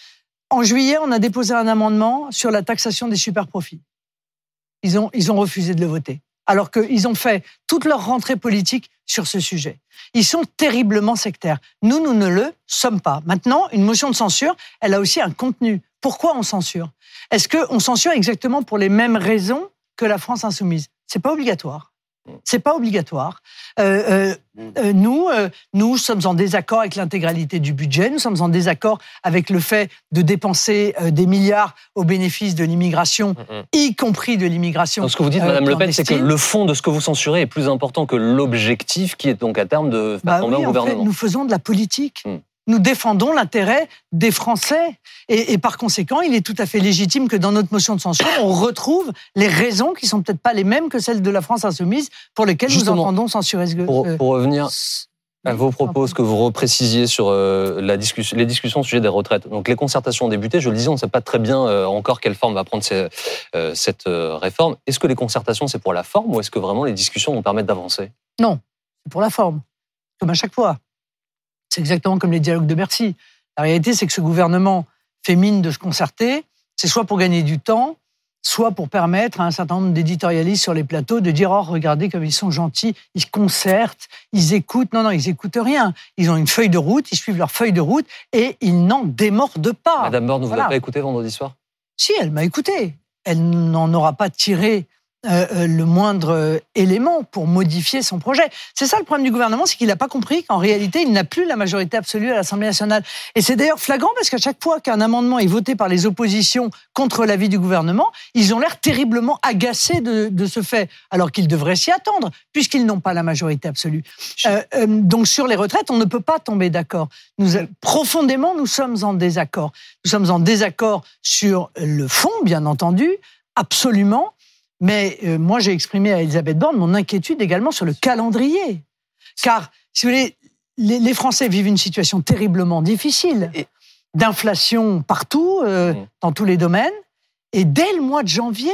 En juillet, on a déposé un amendement sur la taxation des super profits. Ils ont, ils ont refusé de le voter alors qu'ils ont fait toute leur rentrée politique sur ce sujet. Ils sont terriblement sectaires. Nous, nous ne le sommes pas. Maintenant, une motion de censure, elle a aussi un contenu. Pourquoi on censure? Est-ce qu'on censure exactement pour les mêmes raisons que la France insoumise? C'est pas obligatoire. C'est pas obligatoire. Euh, euh, euh, nous, nous sommes en désaccord avec l'intégralité du budget. Nous sommes en désaccord avec le fait de dépenser des milliards au bénéfice de l'immigration, y compris de l'immigration. Ce que vous dites, Madame Le Pen, c'est que le fond de ce que vous censurez est plus important que l'objectif, qui est donc à terme de faire bah tomber un gouvernement. nous faisons de la politique. Hmm. Nous défendons l'intérêt des Français. Et, par conséquent, il est tout à fait légitime que dans notre motion de censure, on retrouve les raisons qui sont peut-être pas les mêmes que celles de la France insoumise pour lesquelles nous entendons censurer ce pour, pour revenir à vos propos, ce que vous reprécisiez sur euh, la discussion, les discussions au sujet des retraites. Donc les concertations ont débuté, je le disais, on ne sait pas très bien euh, encore quelle forme va prendre euh, cette réforme. Est-ce que les concertations, c'est pour la forme ou est-ce que vraiment les discussions vont permettre d'avancer? Non, c'est pour la forme, comme à chaque fois. C'est exactement comme les dialogues de Bercy. La réalité, c'est que ce gouvernement fait mine de se concerter. C'est soit pour gagner du temps, soit pour permettre à un certain nombre d'éditorialistes sur les plateaux de dire oh regardez comme ils sont gentils, ils concertent, ils écoutent. Non non, ils écoutent rien. Ils ont une feuille de route, ils suivent leur feuille de route et ils n'en démordent pas. Madame Borne, vous ne pas écouté vendredi soir? Si, elle m'a écouté. Elle n'en aura pas tiré euh, euh, le moindre élément pour modifier son projet. C'est ça le problème du gouvernement, c'est qu'il n'a pas compris qu'en réalité, il n'a plus la majorité absolue à l'Assemblée nationale. Et c'est d'ailleurs flagrant parce qu'à chaque fois qu'un amendement est voté par les oppositions contre l'avis du gouvernement, ils ont l'air terriblement agacés de, ce fait, alors qu'ils devraient s'y attendre, puisqu'ils n'ont pas la majorité absolue. Euh, donc sur les retraites, on ne peut pas tomber d'accord. Nous, profondément, nous sommes en désaccord. Nous sommes en désaccord sur le fond, bien entendu, absolument. Mais euh, moi, j'ai exprimé à Elisabeth Borne mon inquiétude également sur le calendrier. Car, si vous voulez, les, Français vivent une situation terriblement difficile, d'inflation partout, euh, dans tous les domaines. Et dès le mois de janvier,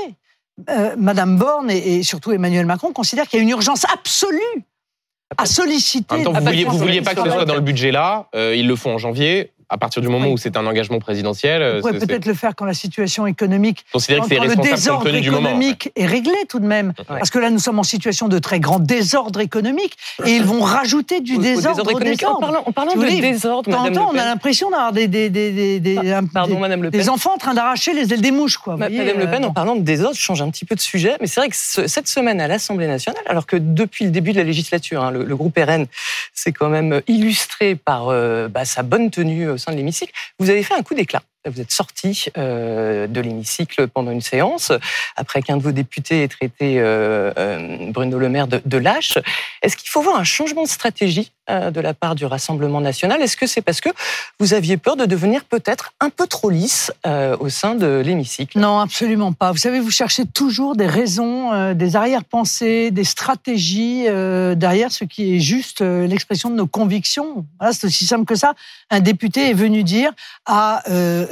Madame Borne et, surtout Emmanuel Macron considèrent qu'il y a une urgence absolue à solliciter. vous vouliez, vous vouliez pas que ce soit dans le budget là. ils le font en janvier à partir du moment où c'est un engagement présidentiel. On pourrait peut-être le faire quand la situation économique, quand, le désordre économique est réglé tout de même. Parce que là, nous sommes en situation de très grand désordre économique et ils vont rajouter du désordre, au désordre. En parlant, de désordre, Madame on a l'impression d'avoir des, des, des, des, Pardon, Madame le Pen. des enfants en train d'arracher les ailes des mouches. Quoi, Madame Le Pen, euh, en parlant de désordre, je change un petit peu de sujet, mais c'est vrai que cette semaine à l'Assemblée nationale, alors que depuis le début de la législature, hein, le, groupe RN s'est quand même illustré par euh, bah, sa bonne tenue au sein de l'hémicycle, vous avez fait un coup d'éclat. Vous êtes sorti euh, de l'hémicycle pendant une séance, après qu'un de vos députés ait traité euh, euh, Bruno Le Maire de, lâche. Est-ce qu'il faut voir un changement de stratégie de la part du Rassemblement national? Est-ce que c'est parce que vous aviez peur de devenir peut-être un peu trop lisse au sein de l'hémicycle? Non, absolument pas. Vous savez, vous cherchez toujours des raisons, des arrière-pensées, des stratégies derrière ce qui est juste l'expression de nos convictions. C'est aussi simple que ça. Un député est venu dire à euh,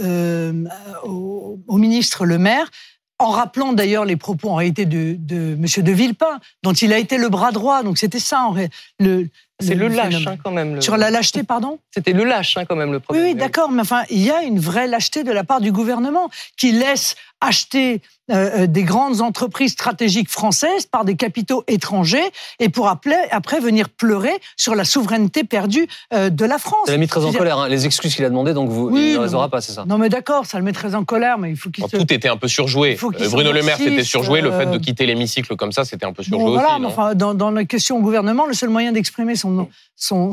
au, ministre Le Maire, en rappelant d'ailleurs les propos en réalité de, de M. de Villepin, dont il a été le bras droit. Donc c'était ça, en le, c'est le, lâche hein, quand même. Sur la lâcheté, pardon? C'était le lâche hein, quand même le problème. Oui, d'accord, mais enfin, il y a une vraie lâcheté de la part du gouvernement qui laisse acheter euh, euh, des grandes entreprises stratégiques françaises par des capitaux étrangers et pour après, après venir pleurer sur la souveraineté perdue euh, de la France. Ça l'a mis très en colère. Hein. Les excuses qu'il a demandé, donc vous, il ne les aura pas, c'est ça Non, mais d'accord, ça le met très en colère, mais il faut qu'il. Tout était un peu surjoué. Bruno Le Maire, c'était surjoué. Le fait de quitter l'hémicycle comme ça, c'était un peu surjoué voilà, aussi. enfin, dans, dans la question au gouvernement, le seul moyen d'exprimer son, son,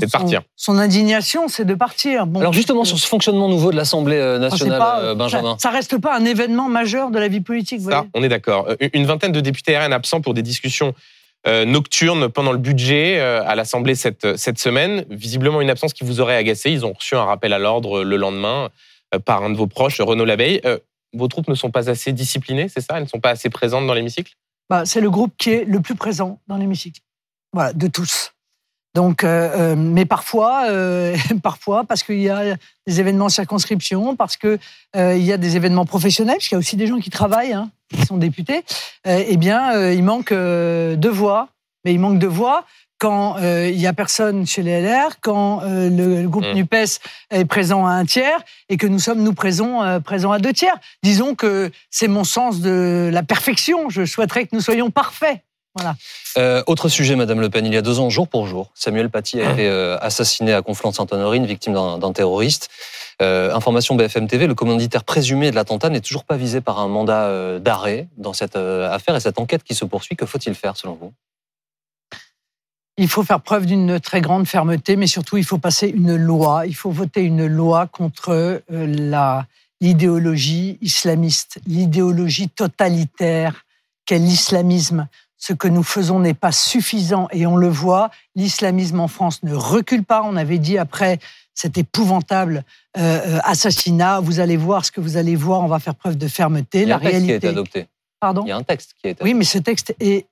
son, indignation, c'est de partir. Bon, Alors justement, sur ce fonctionnement nouveau de l'Assemblée nationale, Benjamin. Ça, ça, reste pas un événement majeur de la vie politique. Ça, on est d'accord. Euh, une vingtaine de députés RN absents pour des discussions euh, nocturnes pendant le budget euh, à l'Assemblée cette, cette semaine. Visiblement une absence qui vous aurait agacé. Ils ont reçu un rappel à l'ordre le lendemain par un de vos proches, Renaud Laveille. Vos troupes ne sont pas assez disciplinées, c'est ça? Elles ne sont pas assez présentes dans l'hémicycle? Bah, C'est le groupe qui est le plus présent dans l'hémicycle. Voilà, de tous. Donc, euh, mais parfois, euh, parfois, parce qu'il y a des événements circonscription, parce que euh, il y a des événements professionnels, parce qu'il y a aussi des gens qui travaillent, hein, qui sont députés. eh bien, il manque de voix. Mais il manque de voix quand il y a personne chez les LR, quand le, groupe mmh. Nupes est présent à un tiers et que nous sommes nous présents, présents à deux tiers. Disons que c'est mon sens de la perfection. Je souhaiterais que nous soyons parfaits. Voilà. Euh, autre sujet, Madame Le Pen, il y a deux ans, jour pour jour, Samuel Paty a été euh, assassiné à Conflans-Sainte-Honorine, victime d'un terroriste. Euh, information BFM TV, le commanditaire présumé de l'attentat n'est toujours pas visé par un mandat d'arrêt dans cette affaire et cette enquête qui se poursuit. Que faut-il faire selon vous? Il faut faire preuve d'une très grande fermeté, mais surtout il faut passer une loi. Il faut voter une loi contre l'idéologie islamiste, l'idéologie totalitaire qu'est l'islamisme ce que nous faisons n'est pas suffisant et on le voit, l'islamisme en France ne recule pas. On avait dit après cet épouvantable euh, euh, assassinat, vous allez voir ce que vous allez voir, on va faire preuve de fermeté. Il y a un texte qui a été adopté. Pardon Il y a un texte qui a été adopté. Oui, mais ce texte est,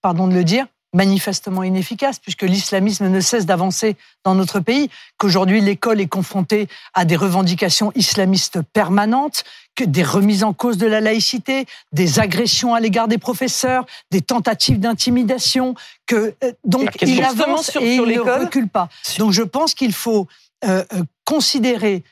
pardon de le dire, manifestement inefficace, puisque l'islamisme ne cesse d'avancer dans notre pays, qu'aujourd'hui l'école est confrontée à des revendications islamistes permanentes, que des remises en cause de la laïcité, des agressions à l'égard des professeurs, des tentatives d'intimidation, que euh, donc il avance sur, et il ne recule pas. Donc je pense qu'il faut euh, euh, considérer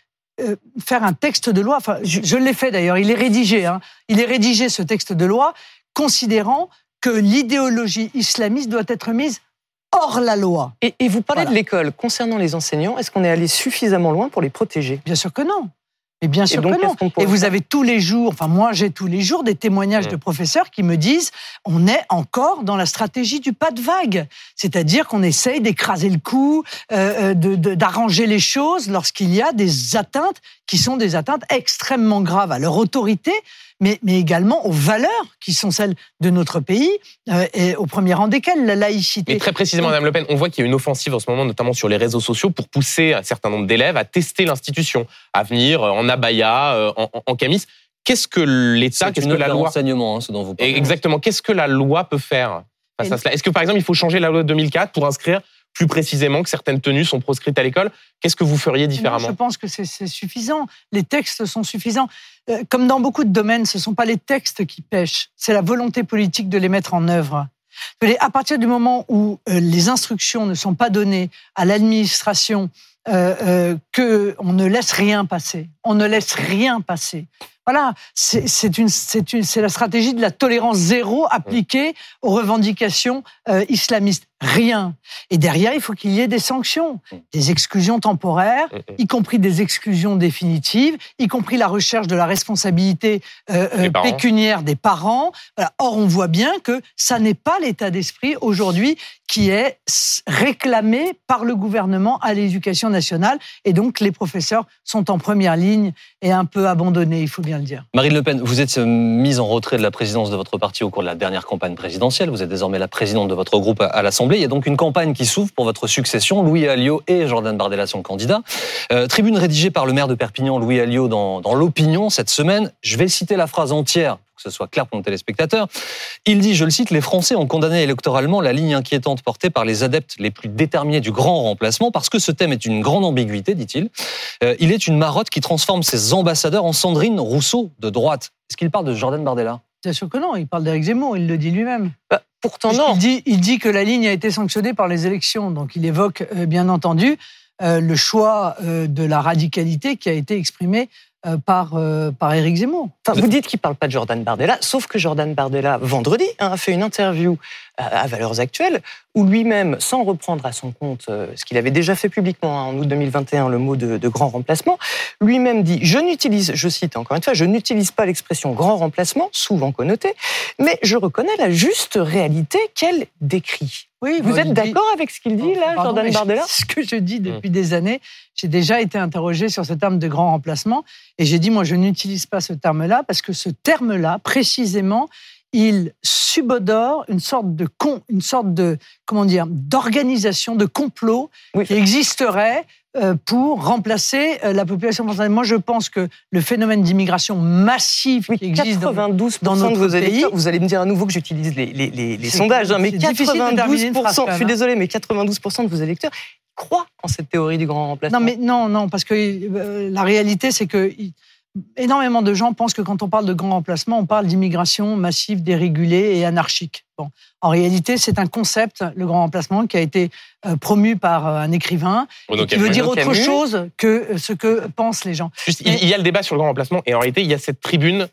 faire un texte de loi. Enfin, je, l'ai fait d'ailleurs. Il est rédigé. Hein, il est rédigé ce texte de loi, considérant que l'idéologie islamiste doit être mise hors la loi. Et, vous parlez de l'école. Concernant les enseignants, est-ce qu'on est allé suffisamment loin pour les protéger? Bien sûr que non. Mais bien sûr que non. Et vous avez tous les jours, enfin moi j'ai tous les jours des témoignages de professeurs qui me disent on est encore dans la stratégie du pas de vague, c'est-à-dire qu'on essaye d'écraser le coup, euh, euh d'arranger les choses lorsqu'il y a des atteintes qui sont des atteintes extrêmement graves à leur autorité, mais, mais également aux valeurs qui sont celles de notre pays, euh, et au premier rang desquelles la laïcité. Et très précisément, Madame Le Pen, on voit qu'il y a une offensive en ce moment, notamment sur les réseaux sociaux, pour pousser un certain nombre d'élèves à tester l'institution, à venir en abaya, euh, en, en, camis. Qu'est-ce que l'État, qu'est-ce que la loi, enseignement, hein, ce dont vous parlez. Exactement. Qu'est-ce que la loi peut faire face à cela? Est-ce que par exemple, il faut changer la loi de 2004 pour inscrire plus précisément que certaines tenues sont proscrites à l'école. Qu'est-ce que vous feriez différemment Je pense que c'est suffisant. Les textes sont suffisants. Euh, comme dans beaucoup de domaines, ce ne sont pas les textes qui pêchent, c'est la volonté politique de les mettre en œuvre. À partir du moment où euh, les instructions ne sont pas données à l'administration, euh, qu'on ne laisse rien passer, on ne laisse rien passer. Voilà, c'est une, c'est la stratégie de la tolérance zéro appliquée aux revendications euh, islamistes. Rien. Et derrière, il faut qu'il y ait des sanctions, des exclusions temporaires, y compris des exclusions définitives, y compris la recherche de la responsabilité euh, euh, pécuniaire des parents. Or, on voit bien que ça n'est pas l'état d'esprit aujourd'hui qui est réclamé par le gouvernement à l'éducation nationale. Et donc, les professeurs sont en première ligne et un peu abandonnés, il faut bien le dire. Marine Le Pen, vous êtes mise en retrait de la présidence de votre parti au cours de la dernière campagne présidentielle. Vous êtes désormais la présidente de votre groupe à l'Assemblée. Il y a donc une campagne qui s'ouvre pour votre succession. Louis Alliot et Jordan Bardella sont candidats. Euh, tribune rédigée par le maire de Perpignan, Louis Alliot, dans, l'opinion cette semaine. Je vais citer la phrase entière que ce soit clair pour nos téléspectateurs. Il dit, je le cite, les Français ont condamné électoralement la ligne inquiétante portée par les adeptes les plus déterminés du grand remplacement parce que ce thème est une grande ambiguïté, dit-il. Euh, il est une marotte qui transforme ses ambassadeurs en Sandrine Rousseau de droite. Est-ce qu'il parle de Jordan Bardella? Bien sûr que non, il parle d'Éric Zemmour, il le dit lui-même. Bah, pourtant non. Il dit, il dit que la ligne a été sanctionnée par les élections, donc il évoque euh, bien entendu euh, le choix de la radicalité qui a été exprimé euh, par, euh, par Éric Zemmour. Vous dites qu'il ne parle pas de Jordan Bardella, sauf que Jordan Bardella, vendredi, hein, a fait une interview à Valeurs Actuelles, où lui-même, sans reprendre à son compte euh, ce qu'il avait déjà fait publiquement hein, en août 2021, le mot de, grand remplacement, lui-même dit Je n'utilise, je cite encore une fois, je n'utilise pas l'expression grand remplacement, souvent connotée, mais je reconnais la juste réalité qu'elle décrit. Oui, vous êtes d'accord avec ce qu'il dit là, Jordan Bardella Ce que je dis depuis mmh. des années, j'ai déjà été interrogé sur ce terme de grand remplacement, et j'ai dit moi je n'utilise pas ce terme-là parce que ce terme-là, précisément, il subodore une sorte de con, une sorte de comment dire d'organisation de complot qui existerait pour remplacer euh, la population française. Moi, je pense que le phénomène d'immigration massive qui existe dans, notre de vos pays, vous allez me dire à nouveau que j'utilise les, sondages, hein, mais 92 je suis désolé, mais 92% de vos électeurs croient en cette théorie du grand remplacement. Non, mais non, non, parce que euh, la réalité, c'est que énormément de gens pensent que quand on parle de grand remplacement, on parle d'immigration massive, dérégulée et anarchique. Bon. En réalité, c'est un concept, le grand remplacement, qui a été euh, promu par euh, un écrivain, qui veut dire autre chose que ce que pensent les gens. il y a le débat sur le grand remplacement, et en réalité, il y a cette tribune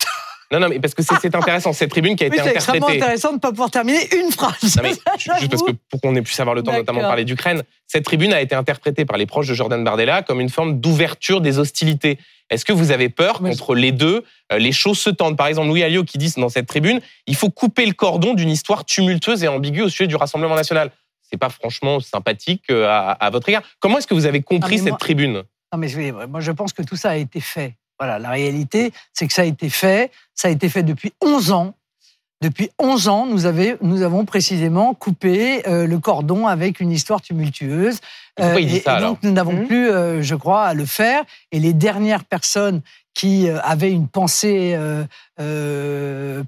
non, non, mais parce que c'est intéressant, cette tribune qui a été interprétée. C'est extrêmement intéressant de ne pas pouvoir terminer une phrase. Non, mais juste parce que pour qu'on ait pu avoir le temps, notamment de parler d'Ukraine, cette tribune a été interprétée par les proches de Jordan Bardella comme une forme d'ouverture des hostilités. Est-ce que vous avez peur qu'entre les deux, euh, les choses se tendent? Par exemple, Louis Alliot qui dit dans cette tribune, il faut couper le cordon d'une histoire tumultueuse et ambiguë au sujet du Rassemblement national. C'est pas franchement sympathique euh, à, votre égard. Comment est-ce que vous avez compris cette tribune? Non, mais moi je pense que tout ça a été fait. Voilà, la réalité, c'est que ça a été fait. Ça a été fait depuis 11 ans. Depuis 11 ans, nous, nous avons précisément coupé euh, le cordon avec une histoire tumultueuse. Euh, et, donc, nous n'avons mmh. plus, euh, je crois, à le faire. Et les dernières personnes qui avaient une pensée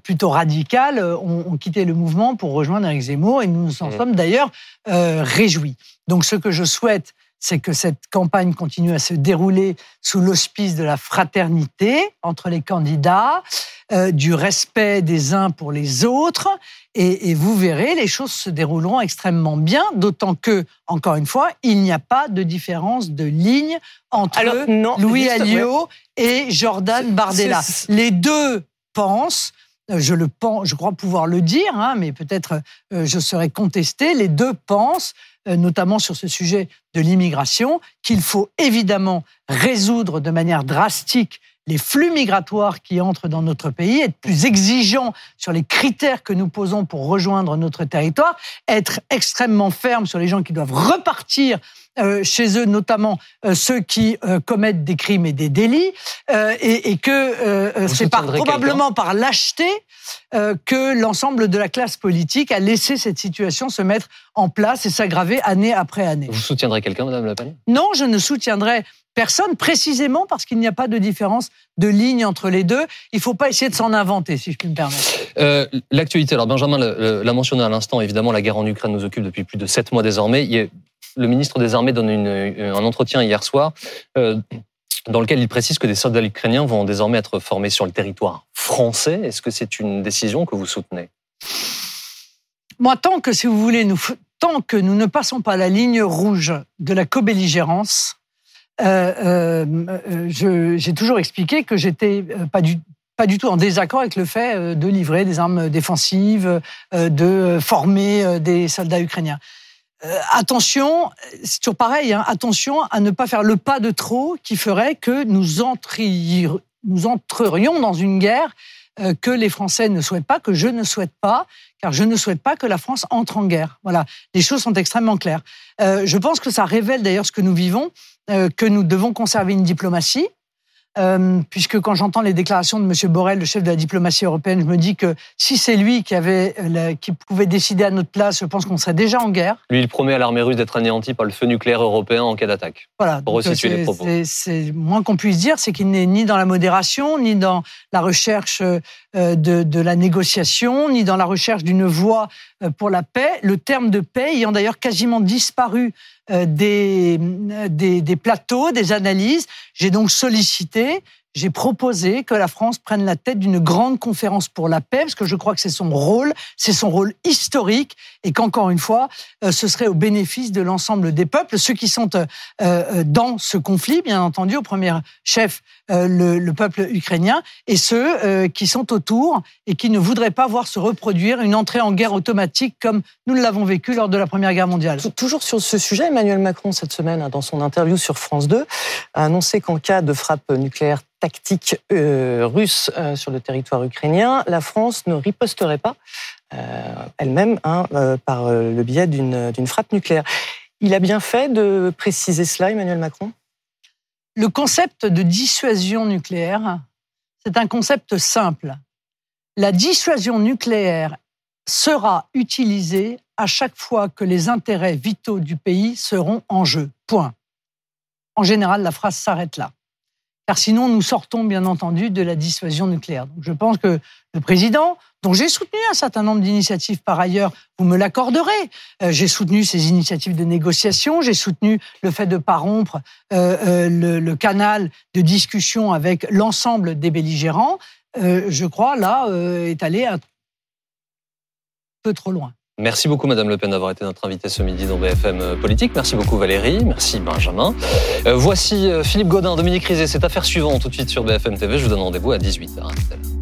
plutôt radicale ont, quitté le mouvement pour rejoindre Eric Zemmour. Et nous nous en mmh. sommes d'ailleurs réjouis. Donc, ce que je souhaite, c'est que cette campagne continue à se dérouler sous l'auspice de la fraternité entre les candidats, euh, du respect des uns pour les autres, et, vous verrez, les choses se dérouleront extrêmement bien, d'autant que, encore une fois, il n'y a pas de différence de ligne entre Louis Alliot et Jordan Bardella. Les deux pensent je le pense, je crois pouvoir le dire, hein, mais peut-être euh, je serai contesté. Les deux pensent euh, notamment sur ce sujet de l'immigration, qu'il faut évidemment résoudre de manière drastique les flux migratoires qui entrent dans notre pays, être plus exigeant sur les critères que nous posons pour rejoindre notre territoire, être extrêmement ferme sur les gens qui doivent repartir euh, chez eux, notamment euh, ceux qui commettent des crimes et des délits, et, et, que c'est probablement par lâcheté euh, que l'ensemble de la classe politique a laissé cette situation se mettre en place et s'aggraver année après année. Vous soutiendrez quelqu'un, Madame Le Pen Non, je ne soutiendrai personne, précisément parce qu'il n'y a pas de différence de ligne entre les deux. Il ne faut pas essayer de s'en inventer, si je puis me permettre. Euh, L'actualité, alors Benjamin l'a mentionné à l'instant, évidemment, la guerre en Ukraine nous occupe depuis plus de sept mois désormais. Il y a le ministre des Armées donne un entretien hier soir dans lequel il précise que des soldats ukrainiens vont désormais être formés sur le territoire français. Est-ce que c'est une décision que vous soutenez? Moi, tant que, si vous voulez, nous, tant que nous ne passons pas la ligne rouge de la co-belligérance, euh, euh, j'ai toujours expliqué que j'étais euh, pas du, pas du tout en désaccord avec le fait de livrer des armes défensives, de former des soldats ukrainiens. attention, c'est toujours pareil, hein, attention à ne pas faire le pas de trop qui ferait que nous, nous entrerions dans une guerre que les Français ne souhaitent pas, que je ne souhaite pas, car je ne souhaite pas que la France entre en guerre. Voilà, les choses sont extrêmement claires. je pense que ça révèle d'ailleurs ce que nous vivons. Euh, que nous devons conserver une diplomatie, euh, puisque quand j'entends les déclarations de M. Borrell, le chef de la diplomatie européenne, je me dis que si c'est lui qui, avait, euh, qui pouvait décider à notre place, je pense qu'on serait déjà en guerre. Lui, il promet à l'armée russe d'être anéanti par le feu nucléaire européen en cas d'attaque. Voilà. Pour resituer les propos. C'est moins qu'on puisse dire, c'est qu'il n'est ni dans la modération, ni dans la recherche de, de la négociation, ni dans la recherche d'une voie pour la paix. Le terme de paix ayant d'ailleurs quasiment disparu euh, des, des, des plateaux, des analyses. J'ai donc sollicité j'ai proposé que la France prenne la tête d'une grande conférence pour la paix, parce que je crois que c'est son rôle, c'est son rôle historique, et qu'encore une fois, euh, ce serait au bénéfice de l'ensemble des peuples, ceux qui sont euh, euh, dans ce conflit, bien entendu, au premier chef le, le, peuple ukrainien, et ceux qui sont autour et qui ne voudraient pas voir se reproduire une entrée en guerre automatique comme nous l'avons vécu lors de la Première Guerre mondiale. Toujours sur ce sujet, Emmanuel Macron, cette semaine, hein, dans son interview sur France 2, a annoncé qu'en cas de frappe nucléaire tactique euh, russe euh, sur le territoire ukrainien, la France ne riposterait pas euh, elle-même hein, par le biais d'une frappe nucléaire. Il a bien fait de préciser cela, Emmanuel Macron? Le concept de dissuasion nucléaire, c'est un concept simple. La dissuasion nucléaire sera utilisée à chaque fois que les intérêts vitaux du pays seront en jeu. Point. En général, la phrase s'arrête là car sinon nous sortons bien entendu de la dissuasion nucléaire. Donc je pense que le président, dont j'ai soutenu un certain nombre d'initiatives par ailleurs, vous me l'accorderez. Euh, j'ai soutenu ces initiatives de négociation, j'ai soutenu le fait de ne pas rompre euh, euh, le, le, canal de discussion avec l'ensemble des belligérants. je crois là est allé un peu trop loin. Merci beaucoup, Madame Le Pen, d'avoir été notre invitée ce midi dans BFM euh, Politique. Merci beaucoup, Valérie. Merci, Benjamin. Euh, voici euh, Philippe Godin, Dominique Rizet. Cette affaire suivante tout de suite sur BFM TV. Je vous donne rendez-vous à 18h.